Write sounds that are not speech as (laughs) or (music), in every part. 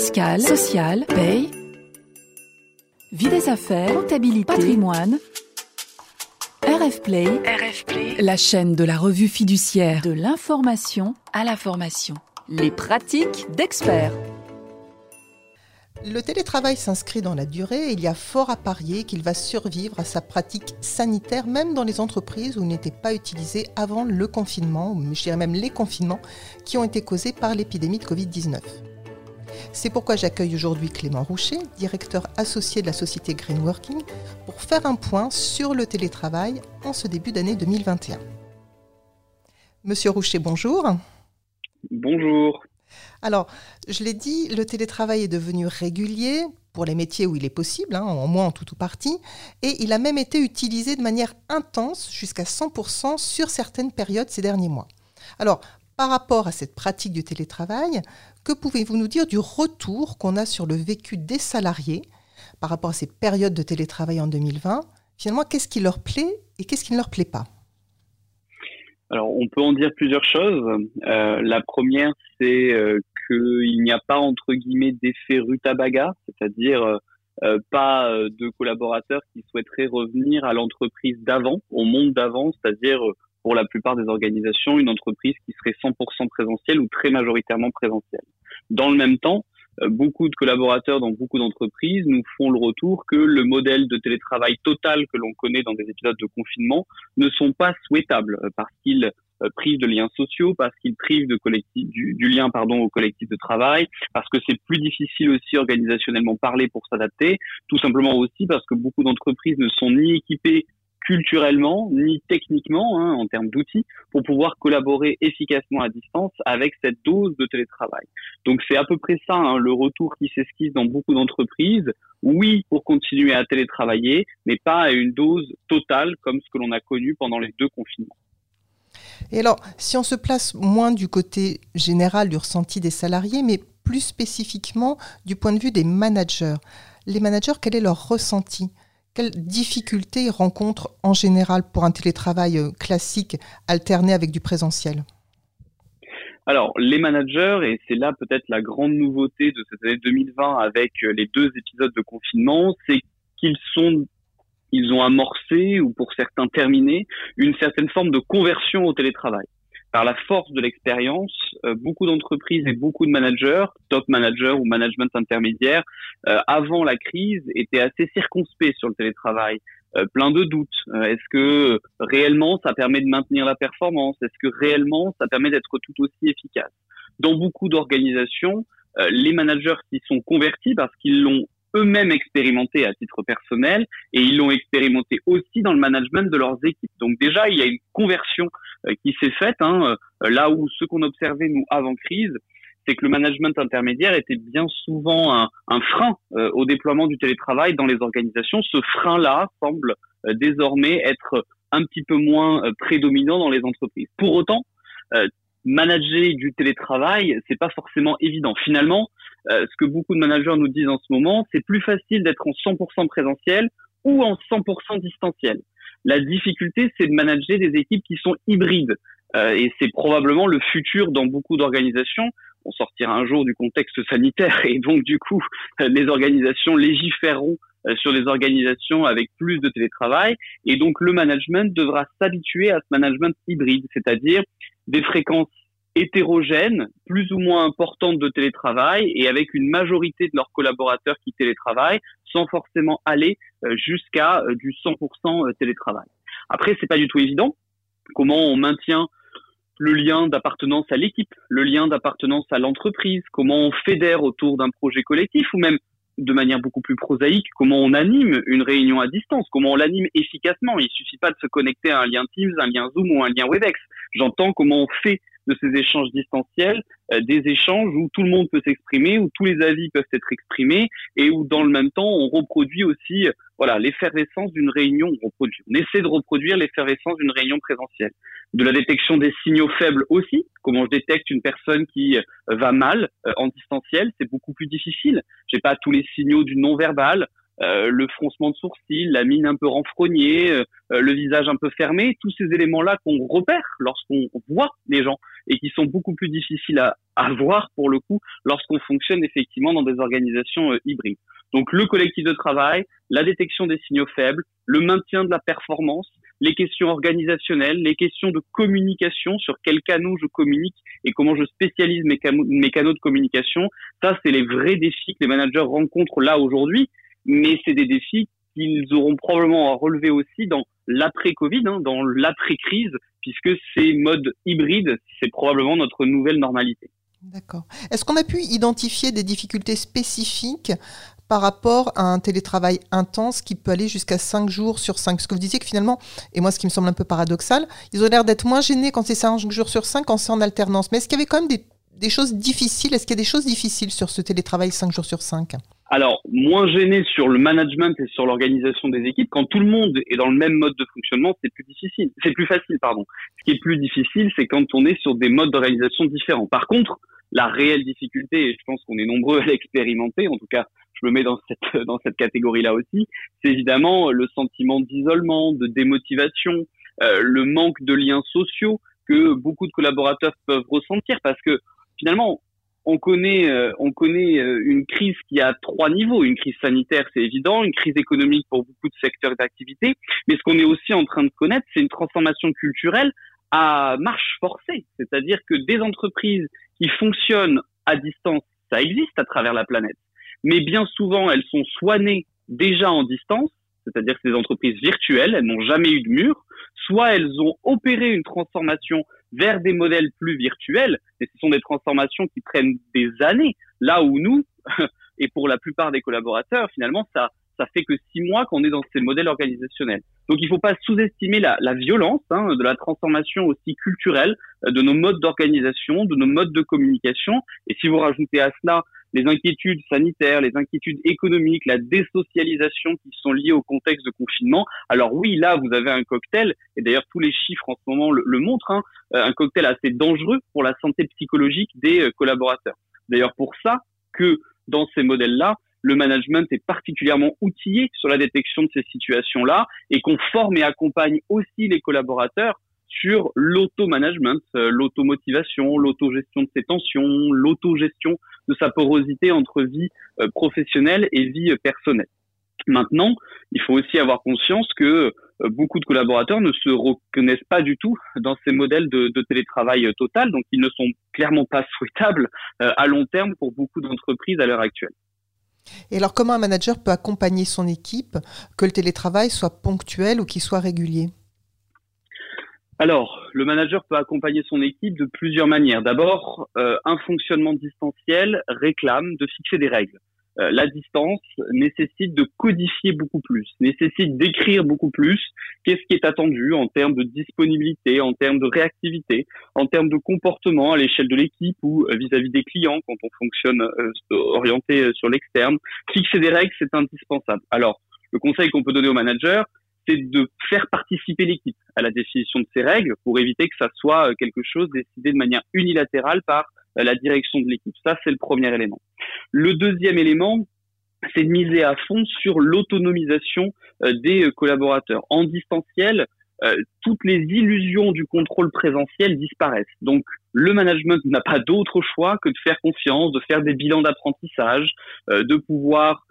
fiscale, sociale, paye, vie des affaires, comptabilité, patrimoine. RF Play, RF Play, la chaîne de la revue fiduciaire de l'information à la formation. Les pratiques d'experts. Le télétravail s'inscrit dans la durée et il y a fort à parier qu'il va survivre à sa pratique sanitaire, même dans les entreprises où il n'était pas utilisé avant le confinement, ou je dirais même les confinements qui ont été causés par l'épidémie de Covid-19. C'est pourquoi j'accueille aujourd'hui Clément Roucher, directeur associé de la société Greenworking, pour faire un point sur le télétravail en ce début d'année 2021. Monsieur Roucher, bonjour. Bonjour. Alors, je l'ai dit, le télétravail est devenu régulier pour les métiers où il est possible, hein, en moins en tout ou partie, et il a même été utilisé de manière intense, jusqu'à 100% sur certaines périodes ces derniers mois. Alors, par rapport à cette pratique du télétravail, que pouvez-vous nous dire du retour qu'on a sur le vécu des salariés par rapport à ces périodes de télétravail en 2020 Finalement, qu'est-ce qui leur plaît et qu'est-ce qui ne leur plaît pas? Alors, on peut en dire plusieurs choses. Euh, la première, c'est euh, qu'il n'y a pas entre guillemets d'effet rutabaga, c'est-à-dire euh, pas de collaborateurs qui souhaiteraient revenir à l'entreprise d'avant, au monde d'avant, c'est-à-dire pour la plupart des organisations, une entreprise qui serait 100% présentielle ou très majoritairement présentielle. Dans le même temps, euh, beaucoup de collaborateurs dans beaucoup d'entreprises nous font le retour que le modèle de télétravail total que l'on connaît dans des épisodes de confinement ne sont pas souhaitables euh, parce qu'ils euh, privent de liens sociaux, parce qu'ils privent de collectif, du, du, lien pardon au collectif de travail, parce que c'est plus difficile aussi organisationnellement parler pour s'adapter, tout simplement aussi parce que beaucoup d'entreprises ne sont ni équipées culturellement ni techniquement hein, en termes d'outils pour pouvoir collaborer efficacement à distance avec cette dose de télétravail. Donc c'est à peu près ça hein, le retour qui s'esquisse dans beaucoup d'entreprises. Oui pour continuer à télétravailler, mais pas à une dose totale comme ce que l'on a connu pendant les deux confinements. Et alors, si on se place moins du côté général du ressenti des salariés, mais plus spécifiquement du point de vue des managers, les managers, quel est leur ressenti? Quelles difficultés rencontrent en général pour un télétravail euh, classique alterné avec du présentiel? Alors, les managers, et c'est là peut-être la grande nouveauté de cette année 2020 avec euh, les deux épisodes de confinement, c'est qu'ils sont, ils ont amorcé, ou pour certains terminé, une certaine forme de conversion au télétravail par la force de l'expérience, euh, beaucoup d'entreprises et beaucoup de managers, top managers ou management intermédiaire, euh, avant la crise, étaient assez circonspects sur le télétravail. Euh, plein de doutes. Est-ce que réellement ça permet de maintenir la performance? Est-ce que réellement ça permet d'être tout aussi efficace? Dans beaucoup d'organisations, les managers qui sont convertis parce qu'ils l'ont eux-mêmes expérimenté à titre personnel et ils l'ont expérimenté aussi dans le management de leurs équipes. Donc déjà, il y a une conversion euh, qui s'est faite. Hein, euh, là où ce qu'on observait nous avant crise, c'est que le management intermédiaire était bien souvent un, frein euh, au déploiement du télétravail dans les organisations. Ce frein-là semble désormais être un petit peu moins prédominant dans les entreprises. Pour autant, manager du télétravail, c'est pas forcément évident. Finalement, ce que beaucoup de managers nous disent en ce moment, c'est plus facile d'être en 100% présentiel ou en 100% distanciel. La difficulté, c'est de manager des équipes qui sont hybrides. Euh, et c'est probablement le futur dans beaucoup d'organisations. On sortira un jour du contexte sanitaire et donc du coup, les organisations légiféreront euh, sur les organisations avec plus de télétravail et donc le management devra s'habituer à ce management hybride, c'est-à-dire des fréquences hétérogènes, plus ou moins importantes de télétravail et avec une majorité de leurs collaborateurs qui télétravaillent sans forcément aller euh, jusqu'à euh, du 100% euh, télétravail. Après, c'est pas du tout évident. Comment on maintient le lien d'appartenance à l'équipe, le lien d'appartenance à l'entreprise, comment on fédère autour d'un projet collectif ou même de manière beaucoup plus prosaïque, comment on anime une réunion à distance, comment on l'anime efficacement. Il suffit pas de se connecter à un lien Teams, un lien Zoom ou un lien Webex. J'entends comment on fait de ces échanges distanciels, euh, des échanges où tout le monde peut s'exprimer, où tous les avis peuvent être exprimés et où dans le même temps on reproduit aussi euh, voilà l'effervescence d'une réunion. On reproduit, on essaie de reproduire l'effervescence d'une réunion présentielle. De la détection des signaux faibles aussi. Comment je détecte une personne qui euh, va mal en distanciel, c'est beaucoup plus difficile. J'ai pas tous les signaux du non verbal. Le froncement de sourcils, la mine un peu renfrognée, le visage un peu fermé, tous ces éléments-là qu'on repère lorsqu'on voit les gens et qui sont beaucoup plus difficiles à, à voir pour le coup lorsqu'on fonctionne effectivement dans des organisations hybrides. Donc le collectif de travail, la détection des signaux faibles, le maintien de la performance, les questions organisationnelles, les questions de communication, sur quels canaux je communique et comment je spécialise mes, mes canaux de communication. Ça, c'est les vrais défis que les managers rencontrent là aujourd'hui, mais c'est des défis qu'ils auront probablement à relever aussi dans l'après-Covid, hein, dans l'après-crise, puisque ces modes hybrides, c'est probablement notre nouvelle normalité. D'accord. Est-ce qu'on a pu identifier des difficultés spécifiques par rapport à un télétravail intense qui peut aller jusqu'à 5 jours sur 5 Parce que vous disiez que finalement, et moi ce qui me semble un peu paradoxal, ils ont l'air d'être moins gênés quand c'est 5 jours sur 5 quand c'est en alternance. Mais est-ce qu'il y avait quand même des, choses difficiles? Est-ce qu'il y a des choses difficiles sur ce télétravail 5 jours sur 5 alors, moins gêné sur le management et sur l'organisation des équipes, quand tout le monde est dans le même mode de fonctionnement, c'est plus difficile. C'est plus facile, pardon. Ce qui est plus difficile, c'est quand on est sur des modes d'organisation différents. Par contre, la réelle difficulté, et je pense qu'on est nombreux à l'expérimenter, en tout cas je me mets dans cette (laughs) dans cette catégorie-là aussi, c'est évidemment le sentiment d'isolement, de démotivation, euh, le manque de liens sociaux que beaucoup de collaborateurs peuvent ressentir parce que finalement on connaît euh, euh, une crise qui a trois niveaux, une crise sanitaire c'est évident, une crise économique pour beaucoup de secteurs d'activité, mais ce qu'on est aussi en train de connaître, c'est une transformation culturelle à marche forcée, c'est-à-dire que des entreprises qui fonctionnent à distance, ça existe à travers la planète. Mais bien souvent, elles sont soignées déjà en distance, c'est-à-dire que des entreprises virtuelles, elles n'ont jamais eu de mur, soit elles ont opéré une transformation vers des modèles plus virtuels, et ce sont des transformations qui prennent des années, là où nous, (laughs) et pour la plupart des collaborateurs, finalement, ça, ça fait que six mois qu'on est dans ces modèles organisationnels. Donc il ne faut pas sous-estimer la, la, violence hein, de la transformation aussi culturelle euh, de nos modes d'organisation, de nos modes de communication. Et si vous rajoutez à cela les inquiétudes sanitaires, les inquiétudes économiques, la désocialisation qui sont liées au contexte de confinement. Alors oui, là, vous avez un cocktail, et d'ailleurs tous les chiffres en ce moment le, montrent, hein, euh, un cocktail assez dangereux pour la santé psychologique des euh, collaborateurs. D'ailleurs pour ça que dans ces modèles-là, le management est particulièrement outillé sur la détection de ces situations-là et qu'on forme et accompagne aussi les collaborateurs sur l'auto-management, euh, l'automotivation, l'autogestion de ses tensions, l'autogestion de sa porosité entre vie euh, professionnelle et vie euh, personnelle. Maintenant, il faut aussi avoir conscience que beaucoup de collaborateurs ne se reconnaissent pas du tout dans ces modèles de, de télétravail total, donc ils ne sont clairement pas (laughs) souhaitables à long terme pour beaucoup d'entreprises à l'heure actuelle. Et alors, comment un manager peut accompagner son équipe, que le télétravail soit ponctuel ou qu'il soit régulier? Alors, le manager peut accompagner son équipe de plusieurs manières. D'abord, euh, un fonctionnement distanciel réclame de fixer des règles. Euh, la distance nécessite de codifier beaucoup plus, nécessite d'écrire beaucoup plus qu'est-ce qui est attendu en termes de disponibilité, en termes de réactivité, en termes de comportement à l'échelle de l'équipe ou euh, vis-à-vis des clients quand on fonctionne orienté sur l'externe. Fixer des règles, c'est indispensable. Alors, le conseil qu'on peut donner au manager, c'est de faire participer l'équipe à la définition de ces règles pour éviter que ça soit euh, quelque chose décidé de manière unilatérale par euh, la direction de l'équipe. Ça, c'est le premier élément. Le deuxième élément, c'est de miser à fond sur l'autonomisation euh, des collaborateurs. En distanciel, toutes les illusions du contrôle présentiel disparaissent. Donc, le management n'a pas d'autre choix que de faire confiance, de faire des bilans d'apprentissage, de pouvoir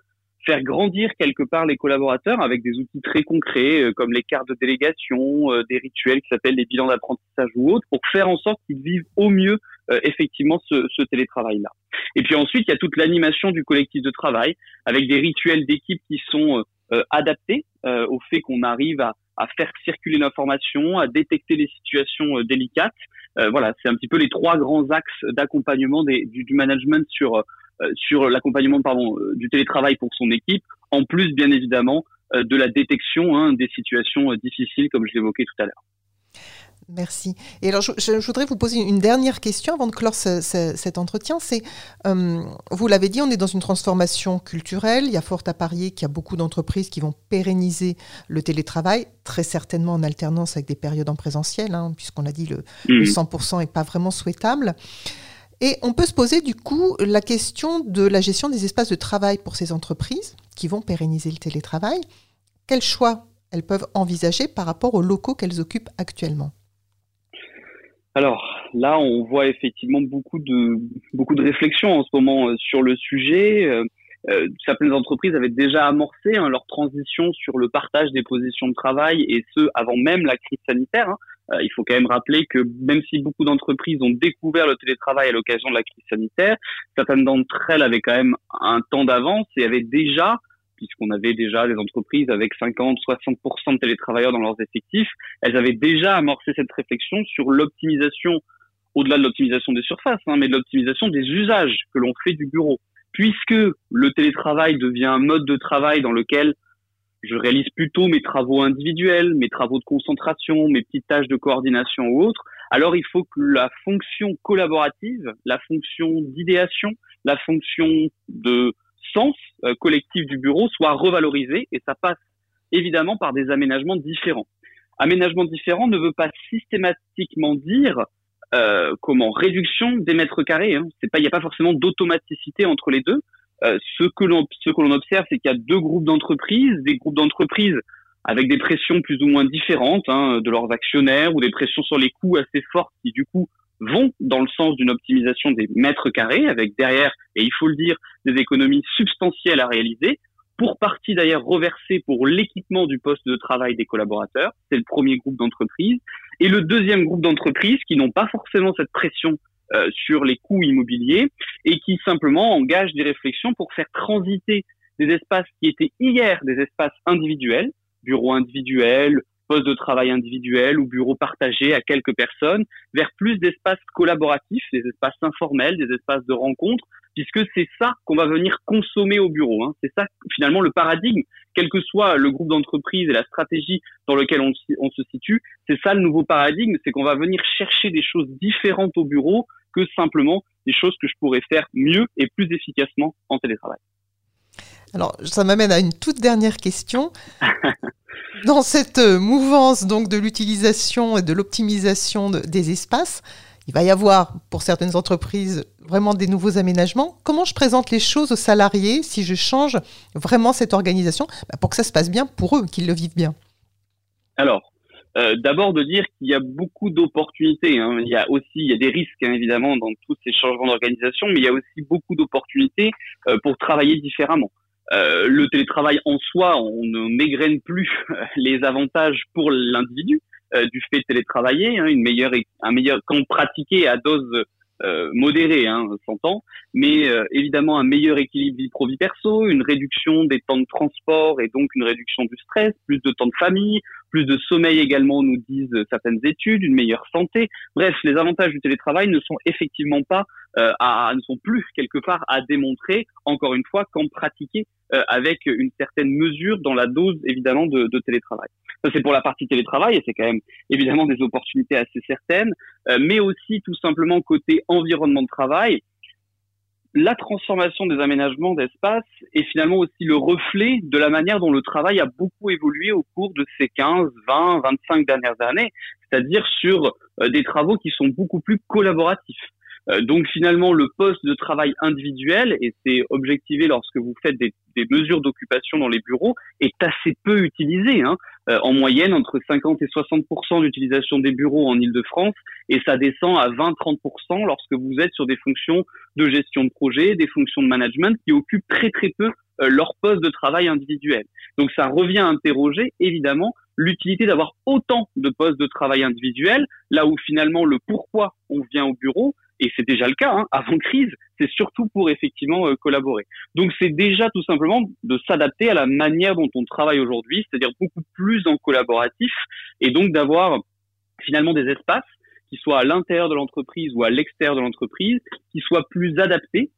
faire grandir quelque part les collaborateurs avec des outils très concrets euh, comme les cartes de délégation, euh, des rituels qui s'appellent les bilans d'apprentissage ou autres, pour faire en sorte qu'ils vivent au mieux euh, effectivement ce, ce télétravail-là. Et puis ensuite, il y a toute l'animation du collectif de travail avec des rituels d'équipe qui sont adaptés au fait qu'on arrive à, à, faire circuler l'information, à détecter les situations délicates. voilà, c'est un petit peu les trois grands axes d'accompagnement du, du management sur euh, sur l'accompagnement pardon euh, du télétravail pour son équipe, en plus bien évidemment euh, de la détection hein, des situations difficiles comme je l'évoquais tout à l'heure. Merci. Et alors, je, voudrais vous poser une dernière question avant de clore cet entretien. C'est, vous l'avez dit, on est dans une transformation culturelle. Il y a fort à parier qu'il y a beaucoup d'entreprises qui vont pérenniser le télétravail, très certainement en alternance avec des périodes en présentiel, hein, puisqu'on a dit le, le 100% mmh. n'est pas vraiment souhaitable. Et on peut se poser du coup la question de la gestion des espaces de travail pour ces entreprises qui vont pérenniser le télétravail, quels choix elles peuvent envisager par rapport aux locaux qu'elles occupent actuellement? Alors là, on voit effectivement beaucoup de beaucoup réflexions en ce moment euh, sur le sujet. Euh, euh, certaines entreprises avaient déjà amorcé hein, leur transition sur le partage des positions de travail et ce avant même la crise sanitaire. Hein. Euh, il faut quand même rappeler que même si beaucoup d'entreprises ont découvert le télétravail à l'occasion de la crise sanitaire, certaines d'entre elles avaient quand même un temps d'avance et avaient déjà puisqu'on avait déjà des entreprises avec 50, 60% de télétravailleurs dans leurs effectifs, elles avaient déjà amorcé cette réflexion sur l'optimisation, au-delà de l'optimisation des surfaces, hein, mais de l'optimisation des usages que l'on fait du bureau. Puisque le télétravail devient un mode de travail dans lequel je réalise plutôt mes travaux individuels, mes travaux de concentration, mes petites tâches de coordination ou autres, alors il faut que la fonction collaborative, la fonction d'idéation, la fonction de sens euh, collectif du bureau soit revalorisée et ça passe évidemment par des aménagements différents. Aménagement différent ne veut pas systématiquement dire euh, comment réduction des mètres carrés. Hein. C'est pas, il n'y a pas forcément d'automaticité entre les deux. Euh, ce que l'on ce observe, c'est qu'il y a deux groupes d'entreprises, des groupes d'entreprises avec des pressions plus ou moins différentes hein, de leurs actionnaires ou des pressions sur les coûts assez fortes qui du coup vont dans le sens d'une optimisation des mètres carrés avec derrière, et il faut le dire, des économies substantielles à réaliser pour partie d'ailleurs reversée pour l'équipement du poste de travail des collaborateurs. C'est le premier groupe d'entreprises. Et le deuxième groupe d'entreprises qui n'ont pas forcément cette pression euh, sur les coûts immobiliers et qui simplement engagent des réflexions pour faire transiter des espaces qui étaient hier des espaces individuels, bureaux individuels, postes de travail individuels ou bureaux partagés à quelques personnes, vers plus d'espaces collaboratifs, des espaces informels, des espaces de rencontres, puisque c'est ça qu'on va venir consommer au bureau. Hein. C'est ça finalement le paradigme, quel que soit le groupe d'entreprise et la stratégie dans lequel on, se situe, c'est ça le nouveau paradigme, c'est qu'on va venir chercher des choses différentes au bureau que simplement des choses que je pourrais faire mieux et plus efficacement en télétravail. Alors, ça m'amène à une toute dernière question. (laughs) Dans cette euh, mouvance donc de l'utilisation et de l'optimisation des espaces, il va y avoir pour certaines entreprises vraiment des nouveaux aménagements. Comment je présente les choses aux salariés si je change vraiment cette organisation bah, pour que ça se passe bien pour eux, qu'ils le vivent bien? Alors, euh, d'abord de dire qu'il y a beaucoup d'opportunités. Hein. Il y a aussi des risques hein, évidemment dans tous ces changements d'organisation, mais il y a aussi beaucoup d'opportunités euh, pour travailler différemment. Euh, le télétravail en soi, on ne mégraine plus les avantages pour l'individu. Euh, du fait de télétravailler, hein, une meilleure, un meilleur, quand pratiqué à dose euh, modérée, hein, s'entend, mais euh, évidemment un meilleur équilibre vie pro vie perso, une réduction des temps de transport et donc une réduction du stress, plus de temps de famille, plus de sommeil également, nous disent certaines études, une meilleure santé. Bref, les avantages du télétravail ne sont effectivement pas euh, à, ne sont plus quelque part à démontrer, encore une fois, quand pratiquer euh, avec une certaine mesure dans la dose évidemment de, de télétravail. Ça c'est pour la partie télétravail et c'est quand même évidemment des opportunités assez certaines, euh, mais aussi tout simplement côté environnement de travail la transformation des aménagements d'espace est finalement aussi le reflet de la manière dont le travail a beaucoup évolué au cours de ces 15, 20, 25 dernières années, c'est-à-dire sur euh, des travaux qui sont beaucoup plus collaboratifs. Euh, donc finalement, le poste de travail individuel, et c'est objectivé lorsque vous faites des, mesures d'occupation dans les bureaux, est assez peu utilisé. Hein. Euh, en moyenne, entre 50 et 60% d'utilisation des bureaux en Ile-de-France, et ça descend à 20-30% lorsque vous êtes sur des fonctions de gestion de projet, des fonctions de management qui occupent très très peu euh, leur poste de travail individuel. Donc ça revient à interroger évidemment l'utilité d'avoir autant de postes de travail individuels, là où finalement le pourquoi on vient au bureau, et c'est déjà le cas hein, avant crise, c'est surtout pour effectivement euh, collaborer. Donc c'est déjà tout simplement de s'adapter à la manière dont on travaille aujourd'hui, c'est-à-dire beaucoup plus en collaboratif, et donc d'avoir finalement des espaces qui soient à l'intérieur de l'entreprise ou à l'extérieur de l'entreprise, qui soient plus adaptés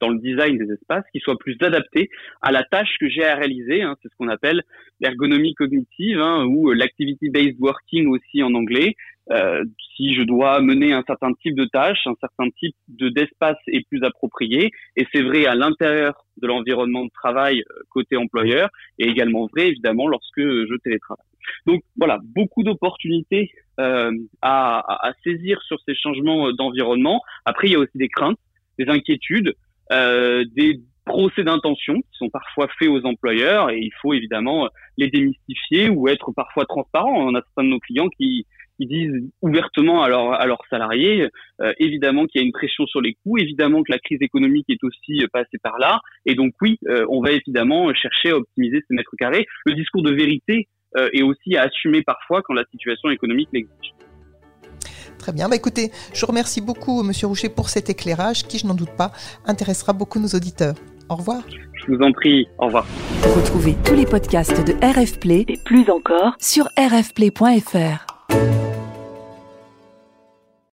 dans le design des espaces, qui soient plus adaptés à la tâche que j'ai à réaliser. Hein, c'est ce qu'on appelle l'ergonomie cognitive hein, ou l'activity-based working aussi en anglais. Euh, si je dois mener un certain type de tâche, un certain type de d'espace est plus approprié. Et c'est vrai à l'intérieur de l'environnement de travail euh, côté employeur et également vrai évidemment lorsque je télétravaille. Donc voilà, beaucoup d'opportunités euh, à, à, saisir sur ces changements d'environnement. Après, il y a aussi des craintes, des inquiétudes, euh, des procès d'intention qui sont parfois faits aux employeurs et il faut évidemment les démystifier ou être parfois transparent. On a certains de nos clients qui, qui disent ouvertement à, à leurs salariés, euh, évidemment qu'il y a une pression sur les coûts, évidemment que la crise économique est aussi euh, passée par là, et donc oui, euh, on va évidemment chercher à optimiser ces mètres carrés. Le discours de vérité est aussi à assumer parfois quand la situation économique l'exige. Très bien. Bah, écoutez, je remercie beaucoup Monsieur Roucher pour cet éclairage qui, je n'en doute pas, intéressera beaucoup nos auditeurs. Au revoir. Je vous en prie. Au revoir. Retrouvez tous les podcasts de RF Play et plus encore sur rfplay.fr.